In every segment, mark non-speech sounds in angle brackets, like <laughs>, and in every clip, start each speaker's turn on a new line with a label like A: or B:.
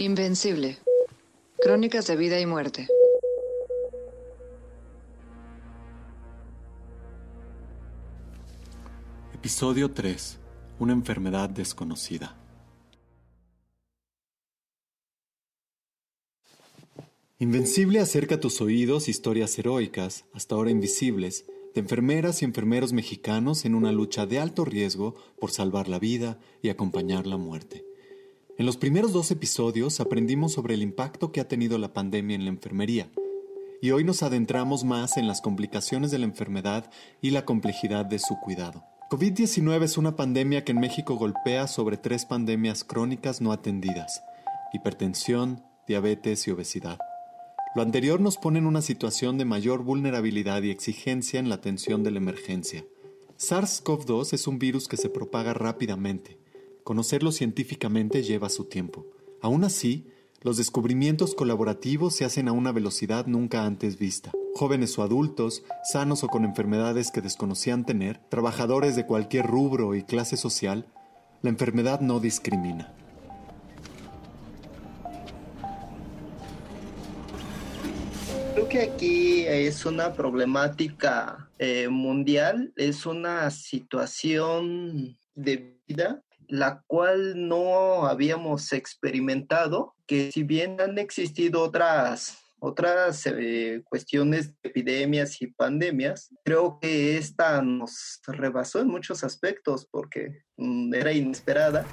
A: Invencible. Crónicas de vida y muerte.
B: Episodio 3. Una enfermedad desconocida. Invencible acerca a tus oídos historias heroicas, hasta ahora invisibles, de enfermeras y enfermeros mexicanos en una lucha de alto riesgo por salvar la vida y acompañar la muerte. En los primeros dos episodios aprendimos sobre el impacto que ha tenido la pandemia en la enfermería, y hoy nos adentramos más en las complicaciones de la enfermedad y la complejidad de su cuidado. COVID-19 es una pandemia que en México golpea sobre tres pandemias crónicas no atendidas, hipertensión, diabetes y obesidad. Lo anterior nos pone en una situación de mayor vulnerabilidad y exigencia en la atención de la emergencia. SARS-CoV-2 es un virus que se propaga rápidamente. Conocerlo científicamente lleva su tiempo. Aún así, los descubrimientos colaborativos se hacen a una velocidad nunca antes vista. Jóvenes o adultos, sanos o con enfermedades que desconocían tener, trabajadores de cualquier rubro y clase social, la enfermedad no discrimina.
C: Creo que aquí es una problemática eh, mundial, es una situación de vida la cual no habíamos experimentado, que si bien han existido otras otras eh, cuestiones de epidemias y pandemias, creo que esta nos rebasó en muchos aspectos porque mm, era inesperada.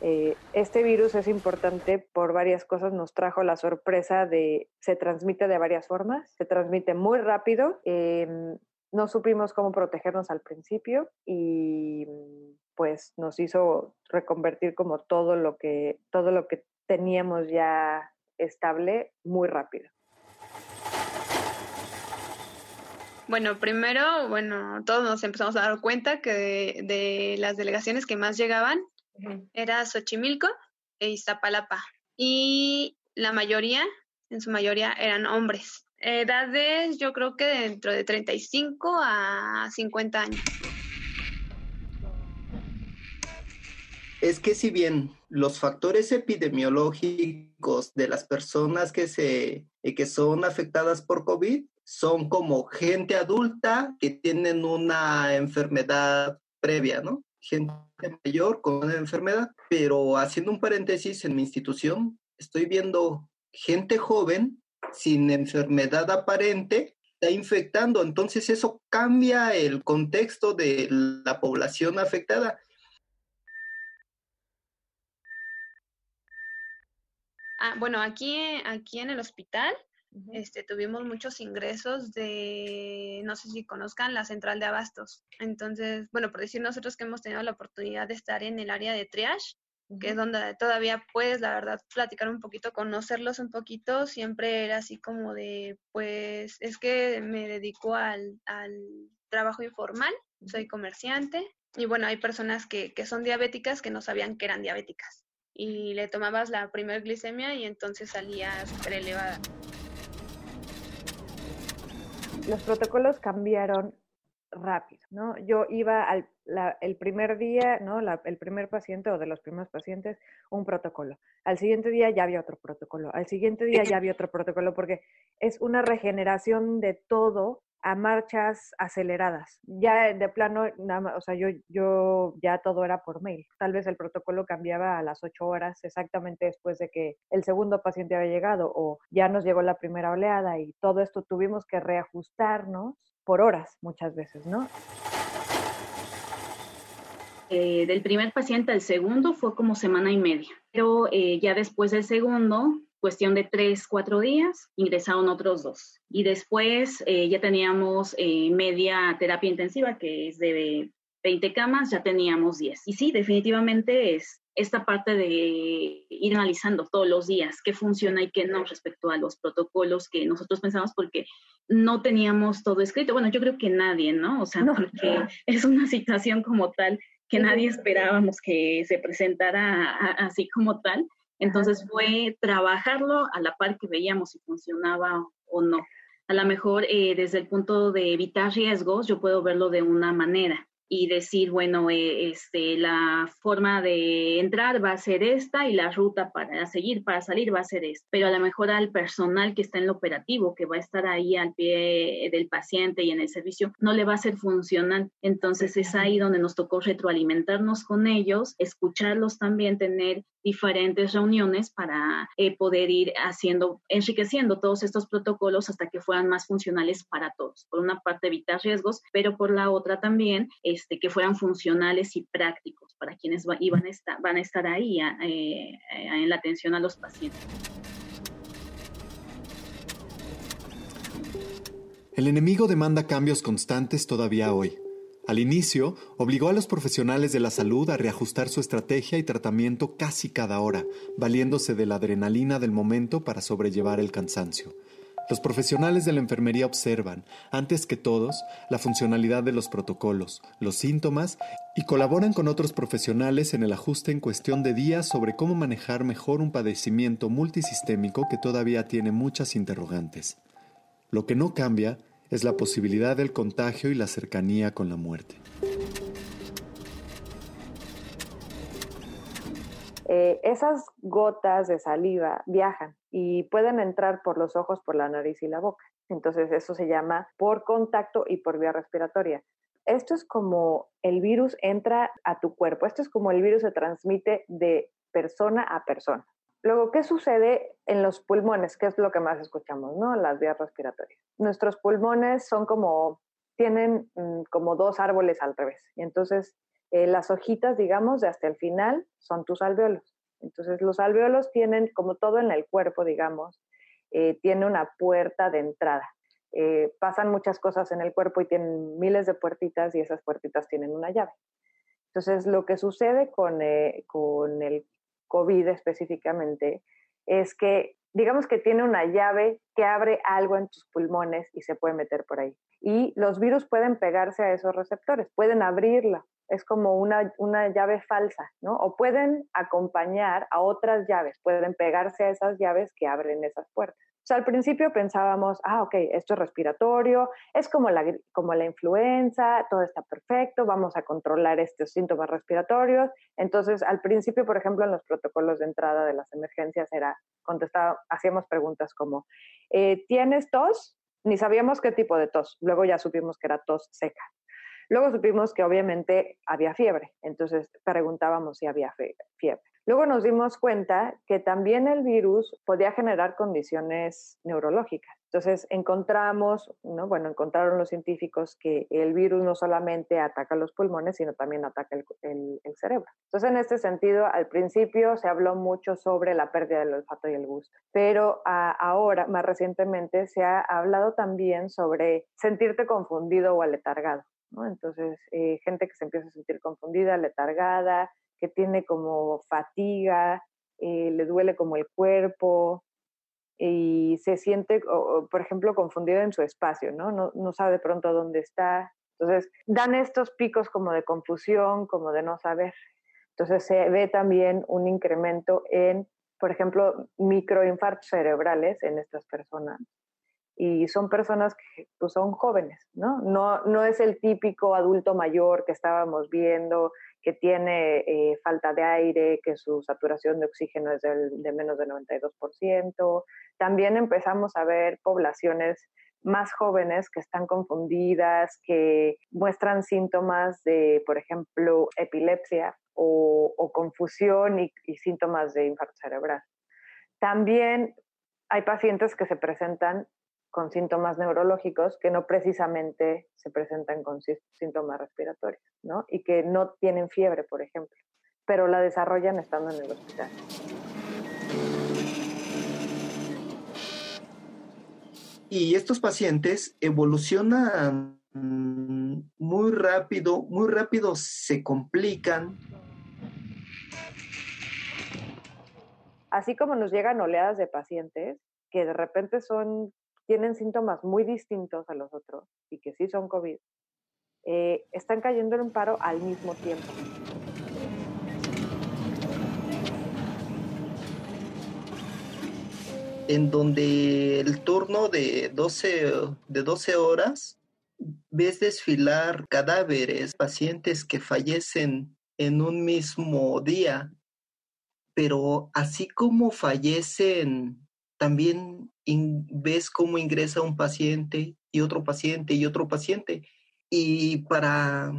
D: Eh, este virus es importante por varias cosas. Nos trajo la sorpresa de se transmite de varias formas, se transmite muy rápido. Em, no supimos cómo protegernos al principio y pues nos hizo reconvertir como todo lo que todo lo que teníamos ya estable muy rápido.
E: Bueno, primero, bueno, todos nos empezamos a dar cuenta que de, de las delegaciones que más llegaban era Xochimilco e Iztapalapa. Y la mayoría, en su mayoría, eran hombres. Edades, yo creo que dentro de 35 a 50 años.
C: Es que si bien los factores epidemiológicos de las personas que, se, eh, que son afectadas por COVID son como gente adulta que tienen una enfermedad previa, ¿no? gente mayor con una enfermedad, pero haciendo un paréntesis en mi institución, estoy viendo gente joven sin enfermedad aparente está infectando, entonces eso cambia el contexto de la población afectada.
E: Ah, bueno, aquí, aquí en el hospital este, tuvimos muchos ingresos de, no sé si conozcan, la central de abastos. Entonces, bueno, por decir nosotros que hemos tenido la oportunidad de estar en el área de triage, que es donde todavía puedes, la verdad, platicar un poquito, conocerlos un poquito, siempre era así como de, pues, es que me dedico al, al trabajo informal, soy comerciante, y bueno, hay personas que, que son diabéticas que no sabían que eran diabéticas. Y le tomabas la primer glicemia y entonces salía súper elevada
D: los protocolos cambiaron rápido, ¿no? Yo iba al el primer día, ¿no? el primer paciente o de los primeros pacientes, un protocolo. Al siguiente día ya había otro protocolo. Al siguiente día ya había otro protocolo porque es una regeneración de todo a marchas aceleradas. Ya de plano, nada o sea, yo, yo ya todo era por mail. Tal vez el protocolo cambiaba a las ocho horas exactamente después de que el segundo paciente había llegado o ya nos llegó la primera oleada y todo esto tuvimos que reajustarnos por horas muchas veces, ¿no?
F: Eh, del primer paciente al segundo fue como semana y media, pero eh, ya después del segundo, cuestión de tres, cuatro días, ingresaron otros dos. Y después eh, ya teníamos media terapia intensiva, que es de 20 camas, ya teníamos 10. Y sí, definitivamente es esta parte de ir analizando todos los días qué funciona y qué no respecto a los protocolos que nosotros pensamos porque no teníamos todo escrito. Bueno, yo creo que nadie, ¿no? O sea, porque <laughs> es una situación como tal que nadie esperábamos que se presentara así como tal. Entonces fue trabajarlo a la par que veíamos si funcionaba o no. A lo mejor eh, desde el punto de evitar riesgos, yo puedo verlo de una manera y decir, bueno, eh, este, la forma de entrar va a ser esta y la ruta para seguir, para salir va a ser esta. Pero a lo mejor al personal que está en el operativo, que va a estar ahí al pie del paciente y en el servicio, no le va a ser funcional. Entonces es ahí donde nos tocó retroalimentarnos con ellos, escucharlos también, tener diferentes reuniones para eh, poder ir haciendo, enriqueciendo todos estos protocolos hasta que fueran más funcionales para todos. Por una parte, evitar riesgos, pero por la otra también este, que fueran funcionales y prácticos para quienes iban a estar, van a estar ahí eh, en la atención a los pacientes.
B: El enemigo demanda cambios constantes todavía hoy. Al inicio, obligó a los profesionales de la salud a reajustar su estrategia y tratamiento casi cada hora, valiéndose de la adrenalina del momento para sobrellevar el cansancio. Los profesionales de la enfermería observan, antes que todos, la funcionalidad de los protocolos, los síntomas y colaboran con otros profesionales en el ajuste en cuestión de días sobre cómo manejar mejor un padecimiento multisistémico que todavía tiene muchas interrogantes. Lo que no cambia es la posibilidad del contagio y la cercanía con la muerte.
D: Eh, esas gotas de saliva viajan y pueden entrar por los ojos, por la nariz y la boca. Entonces eso se llama por contacto y por vía respiratoria. Esto es como el virus entra a tu cuerpo, esto es como el virus se transmite de persona a persona. Luego, ¿qué sucede en los pulmones? ¿Qué es lo que más escuchamos, no? Las vías respiratorias. Nuestros pulmones son como, tienen mm, como dos árboles al revés. Y entonces, eh, las hojitas, digamos, de hasta el final son tus alveolos. Entonces, los alveolos tienen, como todo en el cuerpo, digamos, eh, tiene una puerta de entrada. Eh, pasan muchas cosas en el cuerpo y tienen miles de puertitas y esas puertitas tienen una llave. Entonces, lo que sucede con, con el COVID específicamente, es que digamos que tiene una llave que abre algo en tus pulmones y se puede meter por ahí. Y los virus pueden pegarse a esos receptores, pueden abrirla, es como una, una llave falsa, ¿no? O pueden acompañar a otras llaves, pueden pegarse a esas llaves que abren esas puertas. O sea, al principio pensábamos, ah, ok, esto es respiratorio, es como la, como la influenza, todo está perfecto, vamos a controlar estos síntomas respiratorios. Entonces, al principio, por ejemplo, en los protocolos de entrada de las emergencias era, contestaba, hacíamos preguntas como, eh, ¿tienes tos? Ni sabíamos qué tipo de tos. Luego ya supimos que era tos seca. Luego supimos que obviamente había fiebre, entonces preguntábamos si había fiebre. Luego nos dimos cuenta que también el virus podía generar condiciones neurológicas. Entonces encontramos, ¿no? bueno, encontraron los científicos que el virus no solamente ataca los pulmones, sino también ataca el, cerebro. Entonces en este sentido, al principio se habló mucho sobre la pérdida del olfato y el gusto, pero ahora, más recientemente, se ha hablado también sobre sentirte confundido o aletargado. Entonces, eh, gente que se empieza a sentir confundida, letargada, que tiene como fatiga, eh, le duele como el cuerpo y se siente, por ejemplo, confundido en su espacio, ¿no? ¿no? No sabe de pronto dónde está. Entonces, dan estos picos como de confusión, como de no saber. Entonces, se ve también un incremento en, por ejemplo, microinfartos cerebrales en estas personas y son personas que pues, son jóvenes, ¿no? ¿no? No es el típico adulto mayor que estábamos viendo, que tiene eh, falta de aire, que su saturación de oxígeno es de menos del 92%. También empezamos a ver poblaciones más jóvenes que están confundidas, que muestran síntomas de, por ejemplo, epilepsia o, confusión y, y síntomas de infarto cerebral. También hay pacientes que se presentan con síntomas neurológicos que no precisamente se presentan con síntomas respiratorios, ¿no? Y que no tienen fiebre, por ejemplo, pero la desarrollan estando en el hospital.
C: Y estos pacientes evolucionan muy rápido, muy rápido se complican.
D: Así como nos llegan oleadas de pacientes que de repente son tienen síntomas muy distintos a los otros y que sí son COVID, eh, están cayendo en paro al mismo tiempo.
C: En donde el turno de 12, de 12 horas ves desfilar cadáveres, pacientes que fallecen en un mismo día, pero así como fallecen, también ves cómo ingresa un paciente y otro paciente y otro paciente. Y para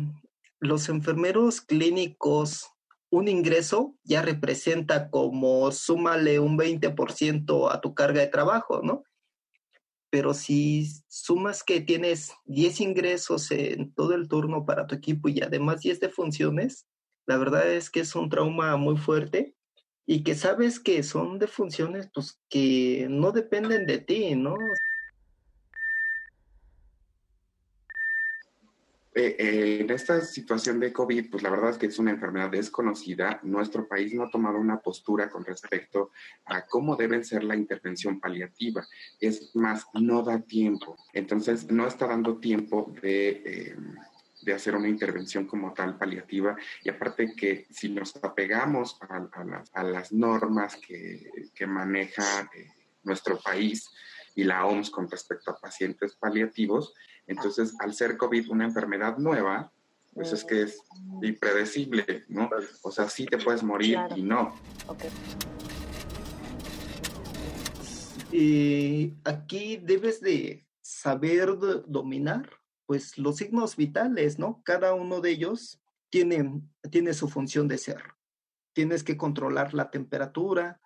C: los enfermeros clínicos, un ingreso ya representa como súmale un 20% a tu carga de trabajo, ¿no? Pero si sumas que tienes 10 ingresos en todo el turno para tu equipo y además 10 de funciones, la verdad es que es un trauma muy fuerte y que sabes que son de funciones pues que no dependen de ti, ¿no?
G: Eh, eh, en esta situación de COVID, pues la verdad es que es una enfermedad desconocida. Nuestro país no ha tomado una postura con respecto a cómo debe ser la intervención paliativa. Es más, no da tiempo. Entonces, no está dando tiempo de... Eh, de hacer una intervención como tal paliativa y aparte que si nos apegamos a, las, normas que, que maneja nuestro país y la OMS con respecto a pacientes paliativos, entonces, al ser COVID una enfermedad nueva, pues es que es impredecible, ¿no? O sea, sí te puedes morir y no.
C: Y aquí debes de saber dominar, pues, los signos vitales, ¿no? Cada uno de ellos tiene, tiene su función de ser. Tienes que controlar la temperatura,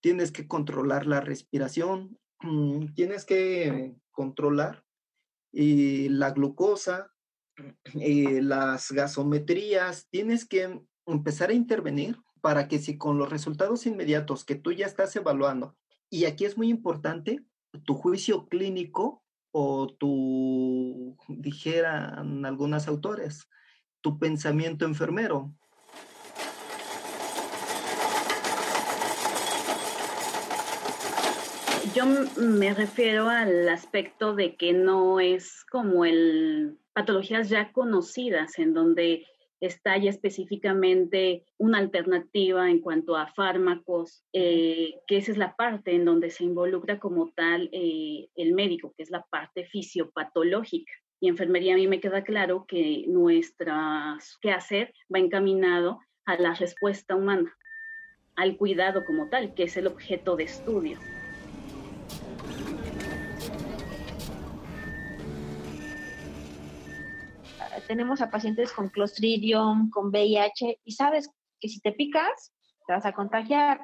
C: tienes que controlar la respiración, mm, tienes que controlar y la glucosa, y las gasometrías, tienes que empezar a intervenir para que si con los resultados inmediatos que tú ya estás evaluando, y aquí es muy importante, tu juicio clínico o tu, dijeran algunos autores, tu pensamiento enfermero,
F: yo me refiero al aspecto de que no es como el patologías ya conocidas en donde está ya específicamente una alternativa en cuanto a fármacos, eh, que esa es la parte en donde se involucra como tal eh, el médico, que es la parte fisiopatológica. Y enfermería a mí me queda claro que nuestra hacer va encaminado a la respuesta humana, al cuidado como tal, que es el objeto de estudio.
H: tenemos a pacientes con Clostridium, con VIH, y sabes que si te picas, te vas a contagiar.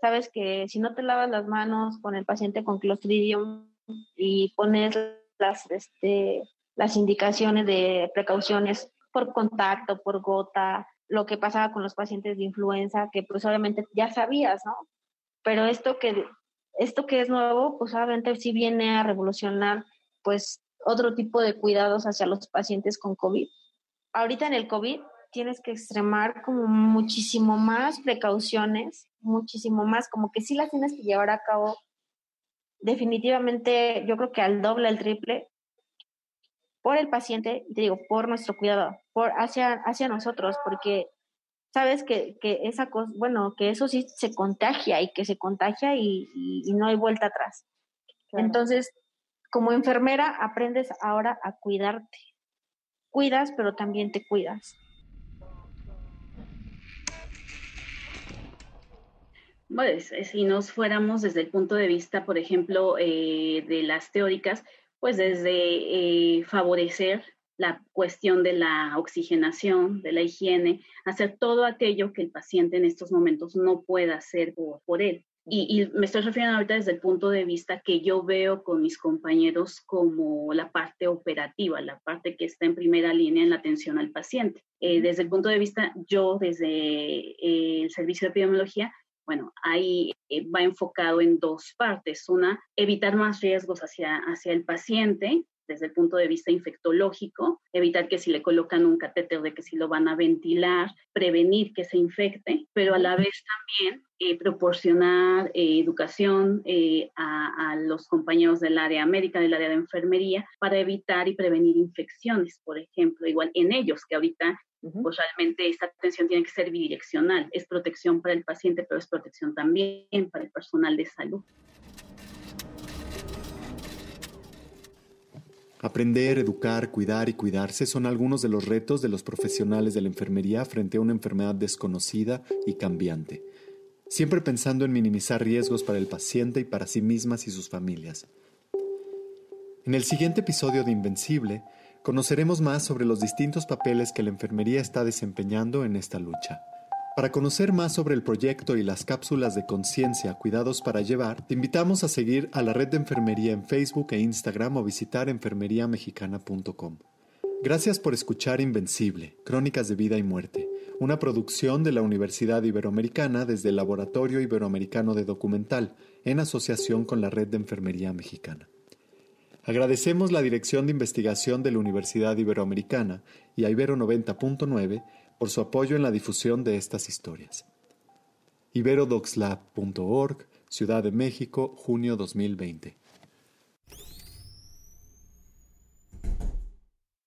H: Sabes que si no te lavas las manos con el paciente con Clostridium y pones las, este, las indicaciones de precauciones por contacto, por gota, lo que pasaba con los pacientes de influenza, que pues obviamente ya sabías, ¿no? Pero esto que, esto que es nuevo, pues obviamente sí viene a revolucionar pues otro tipo de cuidados hacia los pacientes con COVID. Ahorita en el COVID tienes que extremar como muchísimo más precauciones, muchísimo más, como que sí las tienes que llevar a cabo definitivamente, yo creo que al doble, al triple, por el paciente, y te digo, por nuestro cuidado, por hacia, hacia nosotros, porque sabes que, que esa cosa, bueno, que eso sí se contagia y que se contagia y, no hay vuelta atrás. Entonces, como enfermera aprendes ahora a cuidarte. Cuidas, pero también te cuidas.
F: Bueno, si nos fuéramos desde el punto de vista, por ejemplo, eh, de las teóricas, pues desde eh, favorecer la cuestión de la oxigenación, de la higiene, hacer todo aquello que el paciente en estos momentos no pueda hacer por él y, me estoy refiriendo ahorita desde el punto de vista que yo veo con mis compañeros como la parte operativa, la parte que está en primera línea en la atención al paciente. Eh, desde el punto de vista, yo desde eh, el servicio de epidemiología, bueno, ahí eh, va enfocado en dos partes. Una, evitar más riesgos hacia, hacia el paciente, desde el punto de vista infectológico, evitar que si le colocan un catéter de que si lo van a ventilar, prevenir que se infecte, pero a la vez también eh, proporcionar eh, educación eh, a, a, los compañeros del área médica, del área de enfermería, para evitar y prevenir infecciones, por ejemplo, igual en ellos, que ahorita pues realmente esta atención tiene que ser bidireccional, es protección para el paciente, pero es protección también para el personal de salud.
B: Aprender, educar, cuidar y cuidarse son algunos de los retos de los profesionales de la enfermería frente a una enfermedad desconocida y cambiante, siempre pensando en minimizar riesgos para el paciente y para sí mismas y sus familias. En el siguiente episodio de Invencible, conoceremos más sobre los distintos papeles que la enfermería está desempeñando en esta lucha. Para conocer más sobre el proyecto y las cápsulas de conciencia Cuidados para Llevar, te invitamos a seguir a la red de enfermería en Facebook e Instagram o visitar enfermeriamexicana.com. Gracias por escuchar Invencible, Crónicas de Vida y Muerte, una producción de la Universidad Iberoamericana desde el Laboratorio Iberoamericano de Documental, en asociación con la Red de Enfermería Mexicana. Agradecemos la Dirección de Investigación de la Universidad Iberoamericana y a Ibero 90.9 por su apoyo en la difusión de estas historias. iberodoxlab.org, Ciudad de México, junio 2020.